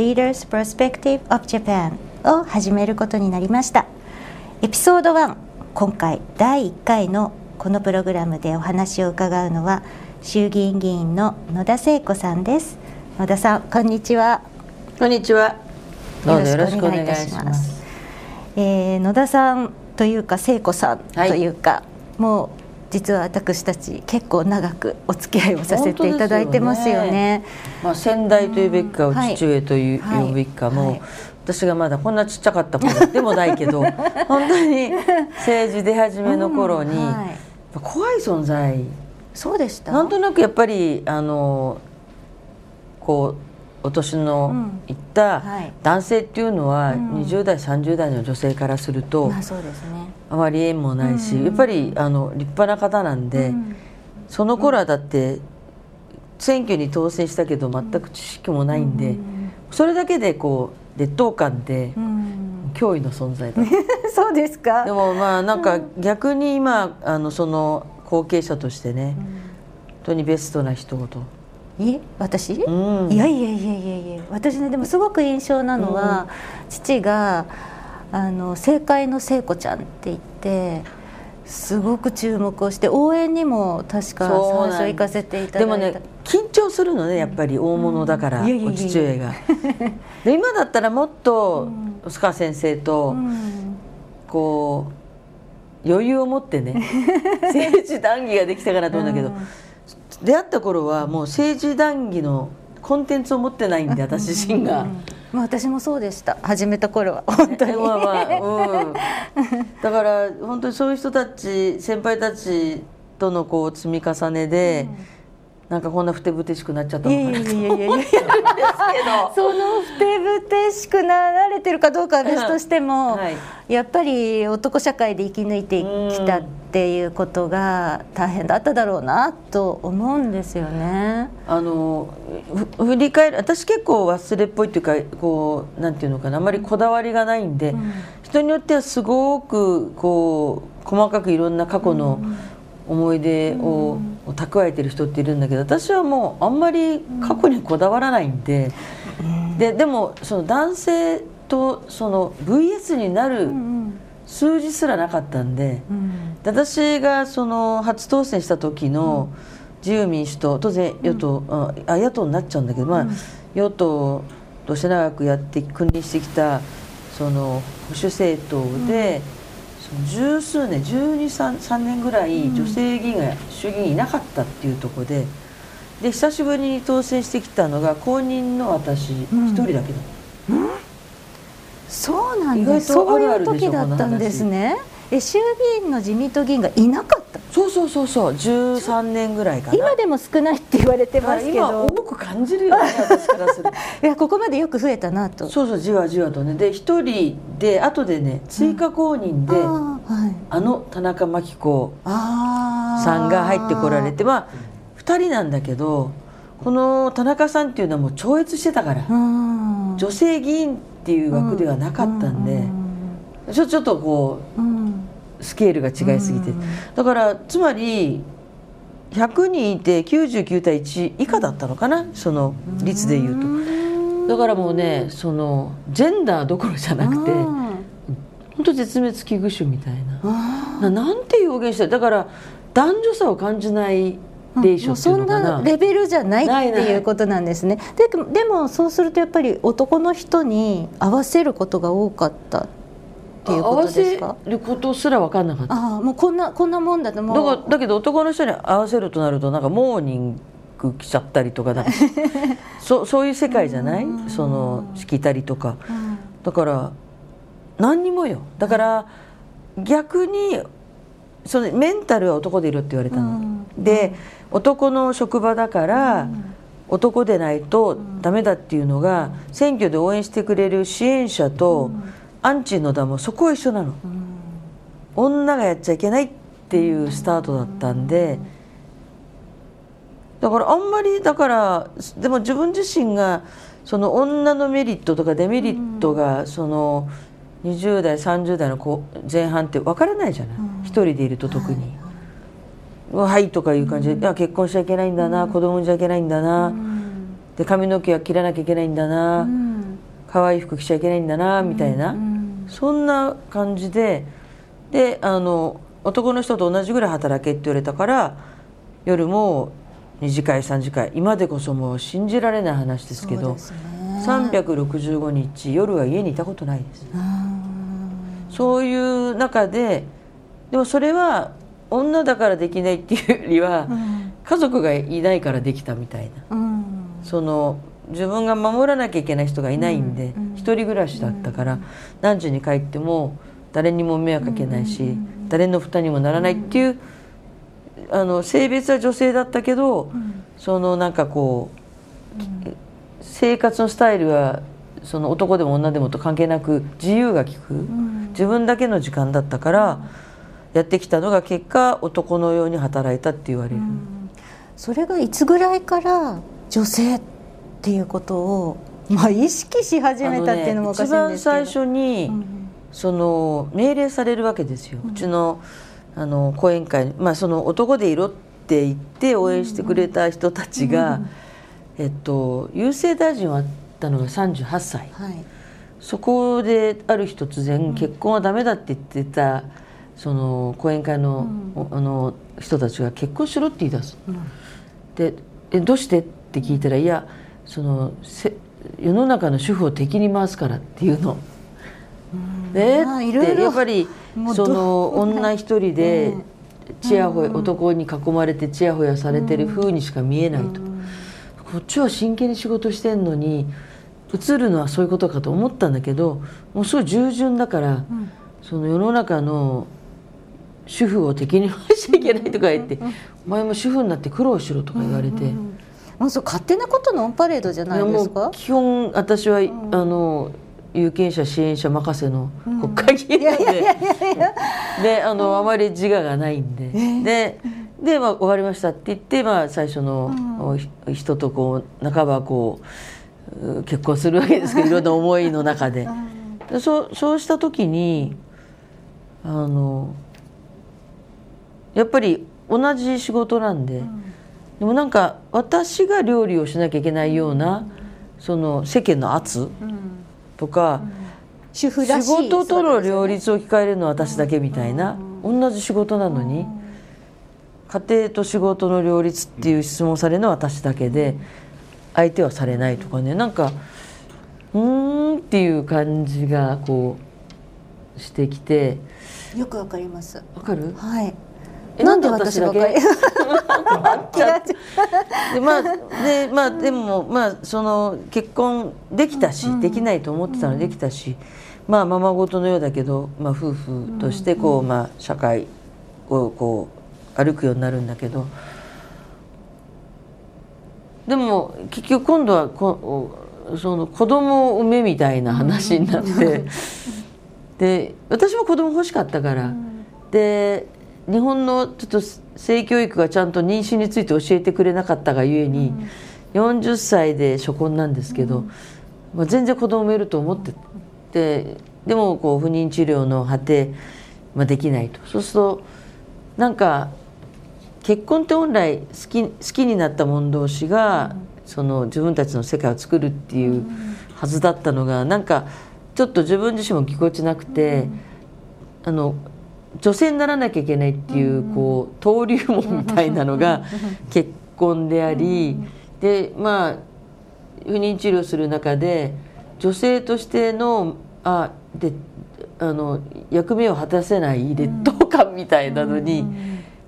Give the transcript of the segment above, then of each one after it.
Leaders Perspective of Japan を始めることになりました。エピソード1今回第1回のこのプログラムでお話を伺うのは衆議院議員の野田聖子さんです。野田さんこんにちは。こんにちは。どうぞよろしくお願いいたします。えー、野田さんというか聖子さんというか、はい、もう実は私たち結構長くお付き合いをさせていただいてますよね。ね。まあ先代というべきか、うん、父上という、はい、呼ぶべきかも、はい、私がまだこんなちっちゃかった頃でもないけど 本当に政治出始めの頃に、うんはい、怖い存在。そうでした。なんとなくやっぱりあのこうお年のいった男性っていうのは20代30代の女性からするとあまり縁もないしやっぱりあの立派な方なんでその頃はだって選挙に当選したけど全く知識もないんでそれだけでこう劣等感で脅威の存在だ。そうですか？でもまあなんか逆に今あのその後継者としてね本当にベストな人と。え？私、うん、いやいやいやいやいや私ねでもすごく印象なのは、うん、父があの政界の聖子ちゃんって言ってすごく注目をして応援にも確か最初行かせていただいた。でもね緊張するのねやっぱり大物だから、うん、お父親が。で今だったらもっと須川先生と、こう余裕を持ってね 政治談義ができたかなと思うんだけど、出会った頃はもう政治談義のコンテンツを持ってないんで私自身が。まあ、私もそうでした。始めた頃は。本当に、まあまあうん、だから本当にそういう人たち先輩たちとのこう積み重ねで、うん。なんかこんなふてぶてしくなっちゃったのかなと思うんですけど。そのふてぶてしくなられてるかどうかは別としても、はい、やっぱり男社会で生き抜いてきたっていうことが大変だっただろうなと思うんですよね。あの振り返る私結構忘れっぽいっていうかこうなんていうのかなあまりこだわりがないんで、うん、人によってはすごくこう細かくいろんな過去の、うん思い出を蓄えてる人っているんだけど私はもうあんまり過去にこだわらないんで,、ででもその男性とその VS になる数字すらなかったんで,、で私がその初当選した時の自由民主党当然与党、あ野党になっちゃうんだけど、まあ、与党として長くやって君臨してきたその保守政党で。十数年123年ぐらい女性議員が衆議院いなかったっていうところでで久しぶりに当選してきたのが公認の私一、人だけだ、うん、そうなんです。そういう時だったんですね。え衆議院の自民党議員がいなかった。そうそうそうそう。13年ぐらいかな。今でも少ないって言われてますけど、今多く感じるよね私からする いやここまでよく増えたなと。そうそうじわじわとね。で一人で後でね追加公認で、うん、あはい、あの田中真紀子さんが入ってこられてまあ2人なんだけどこの田中さんっていうのはもう超越してたから、女性議員っていう枠ではなかったんで、ちょちょっとこう、スケールが違いすぎて、だからつまり100人いて99対1以下だったのかな？その率でいうと。だからもうねそのジェンダーどころじゃなくて本当絶滅危惧種みたいな。ななんて表現しただから男女差を感じないレーションそんなレベルじゃないっていうことなんですね。ででもそうするとやっぱり男の人に合わせることが多かったっていうことですか？合わせることすら分かんなかった。ああもうこんなこんなもんだともう。だだけど男の人に合わせるとなるとなんかモーニング来ちゃったりとかだ そそういう世界じゃない？そのしきたりとか。だから何にもよ。だから逆にそのメンタルは男でいるって言われたの。で男の職場だから男でないとダメだっていうのが、選挙で応援してくれる支援者とアンチのだもそこは一緒なの、女がやっちゃいけないっていうスタートだったんで。だからあんまりだからでも自分自身がその女のメリットとかデメリットがその20代30代の子前半って分からないじゃない、一人でいると特に。はい。とかいう感じで、いや結婚しちゃいけないんだな、子供産んじゃいけないんだな、で髪の毛は切らなきゃいけないんだな、可愛い服着ちゃいけないんだなみたいな、そんな感じでであの男の人と同じぐらい働けって言われたから夜も2次会3次会今でこそもう信じられない話ですけどそうですね。365日夜は家にいたことないですそういう中ででもそれは女だからできないっていうよりは、家族がいないからできたみたいな。うん。その自分が守らなきゃいけない人がいないんで、一人暮らしだったから、何時に帰っても誰にも迷惑かけないし、誰の負担にもならないっていう、あの性別は女性だったけど、そのなんかこう、生活のスタイルはその男でも女でもと関係なく自由が利く、自分だけの時間だったから、やってきたのが結果男のように働いたって言われる。それがいつぐらいから女性っていうことを、まあ、意識し始めたっていうのもおかしいんですけど、一番最初に、その命令されるわけですよ、うちのあの講演会に、まあ、その男でいろって言って応援してくれた人たちが、えっと、郵政大臣をあったのが38歳。はいそこである日突然、結婚はダメだって言ってたその講演会の,、あの人たちが結婚しろって言い出す。でえどうしてって聞いたらいやそのせ世の中の主婦を敵に回すからっていうの。でまあっていろいろやっぱりそのど女一人でちやほや男に囲まれてちやほやされてる風にしか見えないと。こっちは真剣に仕事してんのに映るのはそういうことかと思ったんだけどもうすごい従順だから、その世の中の主婦を敵に回しちゃいけないとか言って「お前も主婦になって苦労しろ」とか言われて。もうそう勝手なことのオンパレードじゃないですか？基本私は、あの有権者支援者任せの国会議員なんで、であの、あまり自我がないんで、でで、まあ、終わりましたって言って、まあ、最初の、人とこう半ばこうう結婚するわけですけど いろんな思いの中で。でそうそうした時にあのやっぱり同じ仕事なんで。でもなんか私が料理をしなきゃいけないような、その世間の圧とか、主婦らしい仕事との両立立を聞かれるのは私だけみたいな、同じ仕事なのに、家庭と仕事の両立っていう質問されるのは私だけで相手はされないとかね。なんかうーんっていう感じがこうしてきて。よくわかります。わかる？はい。えなんで私ばかり 嫌っでまあでまあでもまあその結婚できたし、できないと思ってたのでできたし、まあままごとのようだけど、まあ、夫婦としてこう、まあ、社会をこう歩くようになるんだけどでも結局今度はこその子供を産めみたいな話になって、で私も子供欲しかったから、で日本のちょっと性教育がちゃんと妊娠について教えてくれなかったがゆえに、40歳で初婚なんですけど、まあ、全然子供産めると思って。てでもこう不妊治療の果て、まあ、できないと。そうするとなんか結婚って本来好き好きになった者同士が、その自分たちの世界を作るっていうはずだったのがなんかちょっと自分自身もぎこちなくて、あの女性にならなきゃいけないっていう,、こう登竜門みたいなのが結婚であり、でまあ不妊治療する中で女性としてのあであの役目を果たせない劣等感みたいなのに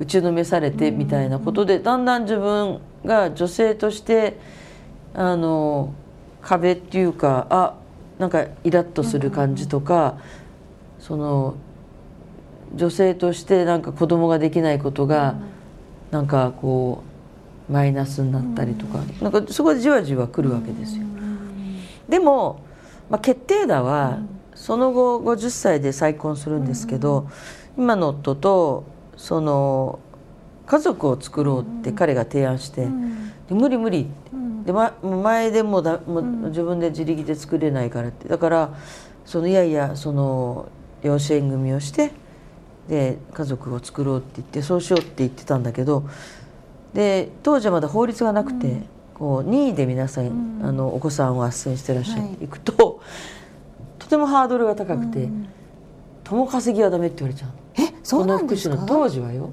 打ちのめされてみたいなことでだんだん自分が女性としてあの壁っていうかあなんかイラッとする感じとかその女性としてなんか子供ができないことがなんかこマイナスになったりとか,、なんかそこでじわじわくるわけですよ。でも、まあ、決定打はその後50歳で再婚するんですけど、今の夫とその家族を作ろうって彼が提案して、で無理無理って、で、ま、前でもだもう自分で自力で作れないからって。だからそのいやいやその養子縁組をしてで家族を作ろうって言ってそうしようって言ってたんだけどで当時はまだ法律がなくて、こう任意で皆さん、あのお子さんを斡旋してらっしゃって、い、くととてもハードルが高くて、共稼ぎはダメって言われちゃうえ？そうなんですか？この福祉の当時はよ。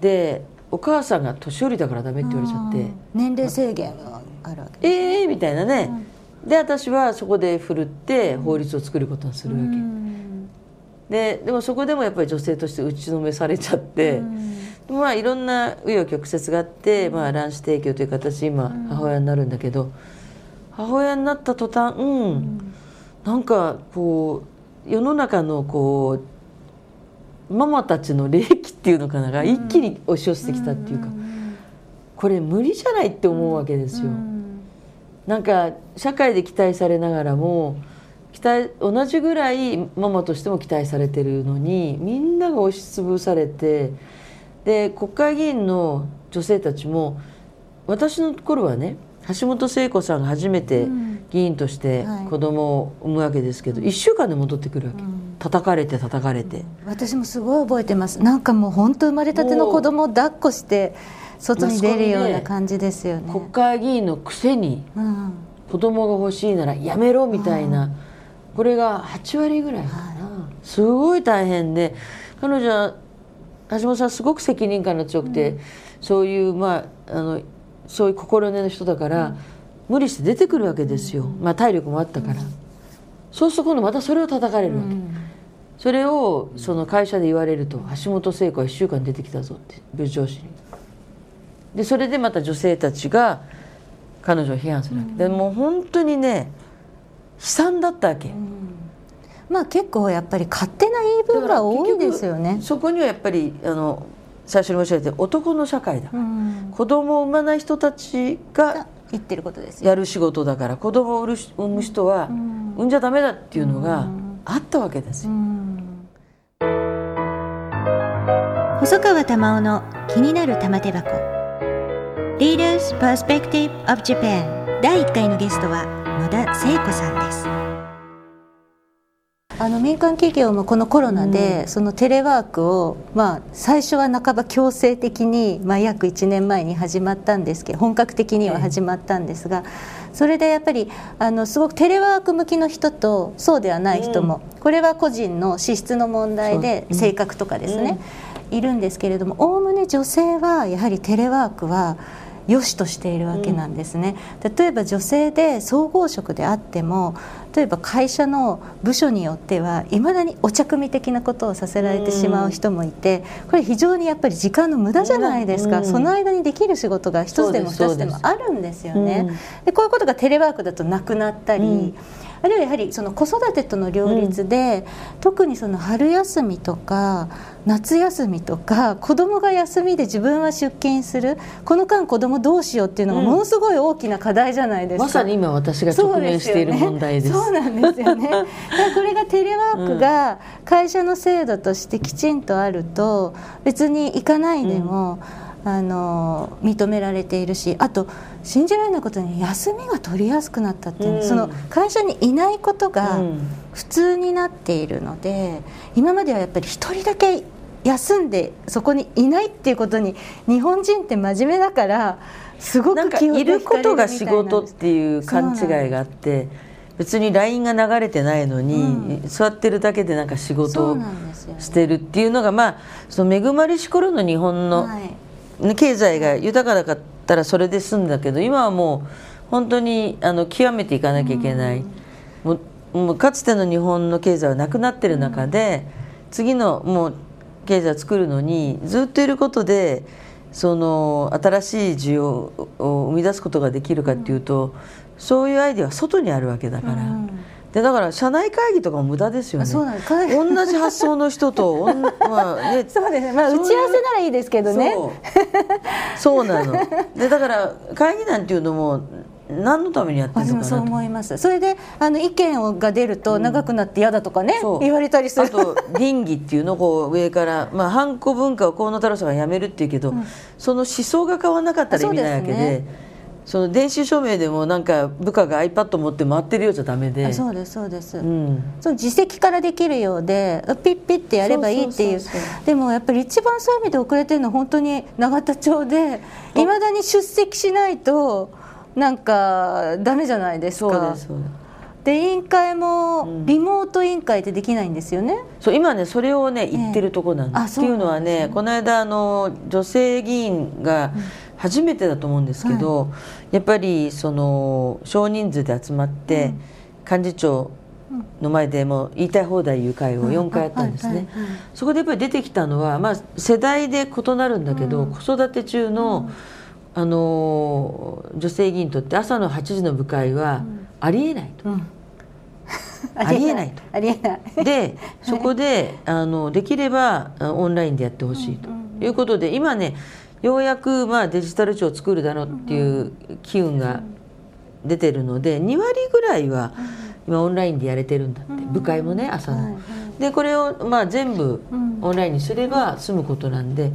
でお母さんが年寄りだからダメって言われちゃって。年齢制限があるわけええー、みたいなね、で私はそこで振るって法律を作ることにするわけ、ででもそこでもやっぱり女性として打ちのめされちゃって、まあいろんな紆余曲折があって、まあ、卵子提供という形今母親になるんだけど、母親になった途端うん、なんかこう世の中のこうママたちの霊気っていうのかなが一気に押し寄せてきたっていうか、これ無理じゃないって思うわけですよ。なんか社会で期待されながらも期待同じぐらいママとしても期待されてるのにみんなが押しつぶされてで国会議員の女性たちも私の頃はね橋本聖子さんが初めて議員として子供を産むわけですけど、うん、1週間で戻ってくるわけ、うん、叩かれて叩かれて、私もすごい覚えてます。なんかもう本当生まれたての子供を抱っこして外に出るような感じですよね。国会議員のくせに子供が欲しいならやめろみたいな、うん、これが8割ぐらいかな、すごい大変で彼女は橋本さんすごく責任感が強くて、うん、そういうまああのそういう心根の人だから、うん、無理して出てくるわけですよ、まあ、体力もあったから、そうすると今度またそれを叩かれるわけ、それをその会社で言われると橋本聖子は1週間出てきたぞって部上司に。でそれでまた女性たちが彼女を批判するわけ、でもう本当にね悲惨だったわけ。まあ結構やっぱり勝手な言い分が多いですよね。そこにはやっぱりあの最初に申し上げた男の社会だ。から、うん、子供を産まない人たちが言ってることですやる仕事だから子供を産む人は産んじゃダメだっていうのがあったわけですよ。細川玉緒の気になる玉手箱。Leaders Perspective of Japan 第1回のゲストは野田聖子さんです。あの民間企業もこのコロナで、そのテレワークを、まあ、最初は半ば強制的に、まあ、約1年前に始まったんですけど本格的には始まったんですが、それでやっぱりあのすごくテレワーク向きの人とそうではない人も、これは個人の資質の問題で性格とかですね、いるんですけれどもおおむね女性はやはりテレワークは良しとしているわけなんですね、うん、例えば女性で総合職であっても例えば会社の部署によってはいまだにお茶組的なことをさせられてしまう人もいてこれ非常にやっぱり時間の無駄じゃないですか、うん、その間にできる仕事が一つでも二つでもあるんですよね。でこういうことがテレワークだとなくなったり、うんあるいはやはりその子育てとの両立で、うん、特にその春休みとか夏休みとか子供が休みで自分は出勤する。この間子供どうしようっていうのがものすごい大きな課題じゃないですか、うん、まさに今私が直面している問題です。そうなんですよね。これがテレワークが会社の制度としてきちんとあると別に行かないでも、うん、あの認められているしあと信じられないことに休みが取りやすくなったっていう、うん、その会社にいないことが普通になっているので、今まではやっぱり一人だけ休んでそこにいないっていうことに日本人って真面目だからすごく気をいることが仕事っていう勘違いがあって別に LINE が流れてないのに、うん、座ってるだけでなんか仕事をしてるっていうのがまあその恵まれし頃の日本の、はい、経済が豊かだかったらそれで済んだけど今はもう本当にあの極めていかなきゃいけない、もうもうかつての日本の経済はなくなってる中で、次のもう経済を作るのにずっといることでその新しい需要を生み出すことができるかっていうと、そういうアイデアは外にあるわけだから、でだから社内会議とかも無駄ですよね。そうなんです同じ発想の人とまあね、そうですね、まあ、打ち合わせならいいですけどね。そう。なの。でだから会議なんていうのも何のためにやってるのかなそう思います。それであの意見が出ると長くなって嫌だとかね、う。ん、言われたりする。あと倫理っていうのをこう 上からまあハンコ文化を河野太郎さんがやめるっていうけど、うん、その思想が変わらなかったら意味ないわけで。その電子署名でもなんか部下が iPad 持って回ってるようじゃダメで。そうですそうです、うん、その自責からできるようでピッピッてやればいいっていう。でもやっぱり一番そういう意味で遅れてるのは本当に永田町でいまだに出席しないとなんかダメじゃないですか。そうですで委員会もリモート委員会ってできないんですよね。そう今ねそれをね言ってるとこなんです。えっていうのはねこの間あの女性議員が初めてだと思うんですけど、はい、やっぱりその少人数で集まって、幹事長の前でも言いたい放題いう会を4回やったんですね。そこでやっぱり出てきたのは、まあ、世代で異なるんだけど、子育て中の、あの女性議員にとって朝の8時の部会はありえないと。ありえないと。ありえない。で、そこであのできればオンラインでやってほしいということで、今ねようやくまあデジタル庁を作るだろうっていう機運が出てるので2割ぐらいは今オンラインでやれてるんだって部会もね朝の。でこれをまあ全部オンラインにすれば済むことなんで。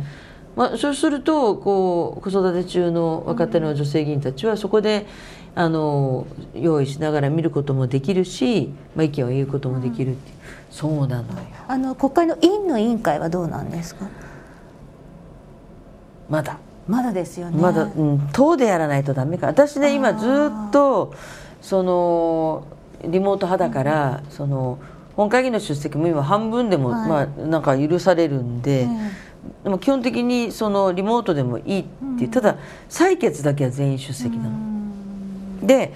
まあ、そうするとこう子育て中の若手の女性議員たちはそこであの用意しながら見ることもできるし、まあ、意見を言うこともできるっていう、そうなのよ。あの国会の委員の委員会はどうなんですか？まだ。まだですよね。まだ、うん、党でやらないとダメか。私ね今ずっとそのリモート派だから、うん、その本会議の出席も今半分でも、はい、まあなんか許されるんで、でも基本的にそのリモートでもいいっていう、ただ採決だけは全員出席なの。で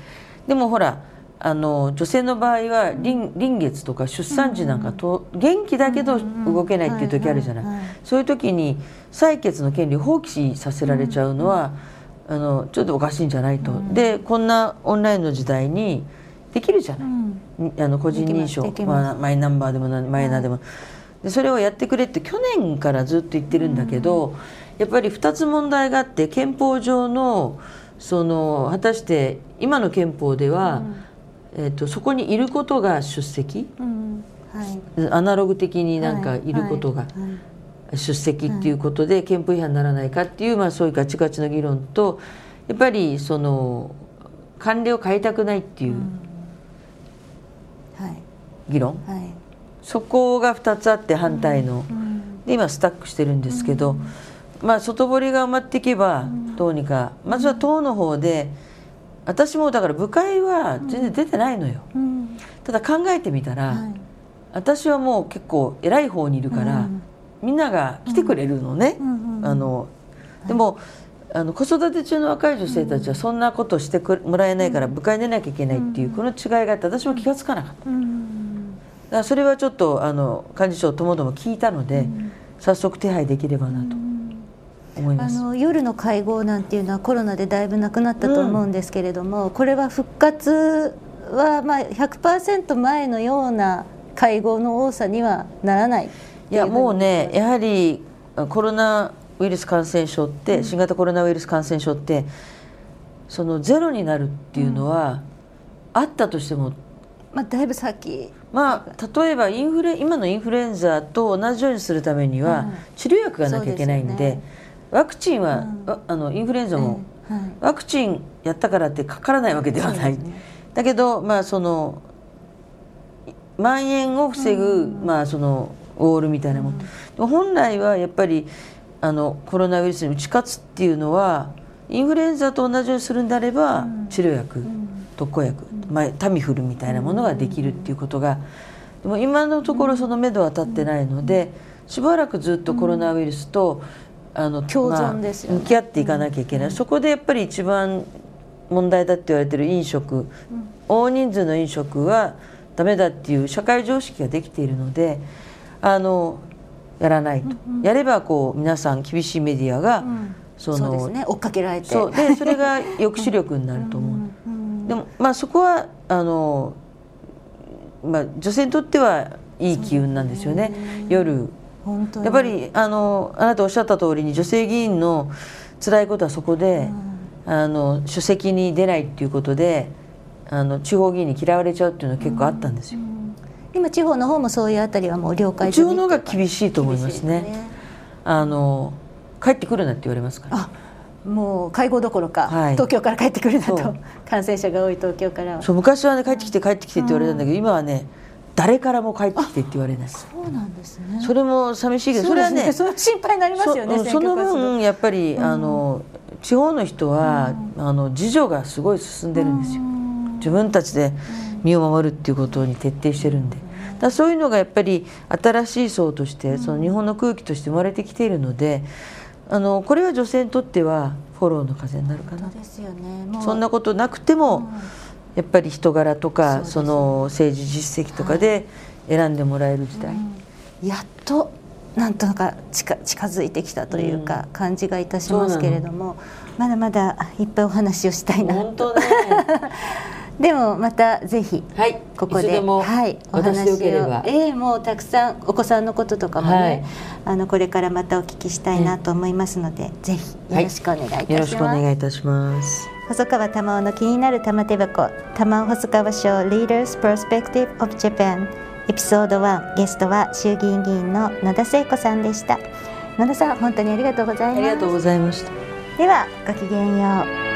でもほらあの女性の場合は臨臨月とか出産時なんかと、元気だけど動けないっていう時あるじゃない、そういう時に採決の権利を放棄させられちゃうのは、あのちょっとおかしいんじゃないと、でこんなオンラインの時代にできるじゃない、あの個人認証、まあ、マイナンバーでもマイナーでも、でそれをやってくれって去年からずっと言ってるんだけど、やっぱり2つ問題があって憲法上のその果たして今の憲法では、えーと、そこにいることが出席、うんはい、アナログ的になんかいることが出席っていうことで憲法違反にならないかっていう、まあ、そういうガチガチの議論とやっぱりその慣例を変えたくないっていう議論、はい。はい、そこが2つあって反対の、で今スタックしてるんですけど、まあ外堀が埋まっていけばどうにかまずは党の方で。私もだから部会は全然出てないのよ、うん、ただ考えてみたら、はい、私はもう結構偉い方にいるから、うん、みんなが来てくれるのね、あのでも、あの子育て中の若い女性たちはそんなことしてもらえないから部会出なきゃいけないっていうこの違いがあって私も気が付かなかった、だからそれはちょっとあの幹事長ともども聞いたので、早速手配できればなと。あの夜の会合なんていうのはコロナでだいぶなくなったと思うんですけれども、うん、これは復活はまあ100%前のような会合の多さにはならないいやもうねやはりコロナウイルス感染症って、うん、新型コロナウイルス感染症ってそのゼロになるっていうのは、あったとしてもまあ、だいぶ先。まあ、例えばインフレ今のインフルエンザと同じようにするためには治療薬がなきゃいけないんで、ワクチンは、うん、あのインフルエンザも、はい、ワクチンやったからってかからない。わけではない、ね、だけどまあその蔓延を防ぐ、うん、まあそのオールみたいなもの、うん、本来はやっぱりあのコロナウイルスに打ち勝つっていうのはインフルエンザと同じようにするんであれば、治療薬、特効薬、まあ、タミフルみたいなものができるっていうことがでも今のところその目処は立ってないのでしばらくずっとコロナウイルスと、あの共存ですよ、ね、向き合っていかなきゃいけない、うん、そこでやっぱり一番問題だって言われてる飲食、うん、大人数の飲食はダメだっていう社会常識ができているのであのやらないと、うんうん、やればこう皆さん厳しいメディアが、うん、そのね、追っかけられて。そう。でそれが抑止力になると思う。でもまあそこはあのまあ、女性にとってはいい機運なんですよね。夜やっぱりあのあなたおっしゃった通りに女性議員の辛いことはそこで、あの書籍に出ないっていうことであの地方議員に嫌われちゃうっていうのは結構あったんですよ、今地方の方もそういうあたりはもう了解地方の方が厳しいと思いますね。厳しいですあの帰ってくるなって言われますから。あもう介護どころか、はい。東京から帰ってくるなと感染者が多い東京からは。そう昔はね帰ってきて帰ってきてって言われたんだけど、今はね誰からも帰ってきてって言われない。そうなんですね。それも寂しいけどそれはね心配になりますよねそその分やっぱり、あの地方の人は、あの自助がすごい進んでるんですよ、自分たちで身を守るっていうことに徹底してるんで、だそういうのがやっぱり新しい層としてその日本の空気として生まれてきているのであのこれは女性にとってはフォローの風になるかな。ですよね。そんなことなくても、やっぱり人柄とかそ,、ね。の政治実績とかで選んでもらえる時代、やっとなんとか近近づいてきたというか、感じがいたしますけれどもまだまだいっぱいお話をしたいな本当ね。でもまたぜひはい。ここではい、お私話を。ええもうたくさんお子さんのこととかもね、はい。あのこれからまたお聞きしたいなと思いますので、ぜひよろしくお願いいたします。よろしくお願いいたします細川玉緒の気になる玉手箱玉緒細川賞 Leaders Perspective of Japan エピソード1ゲストは衆議院議員の野田聖子さんでした。野田さん本当にありがとうございます。ありがとうございました。ではごきげんよう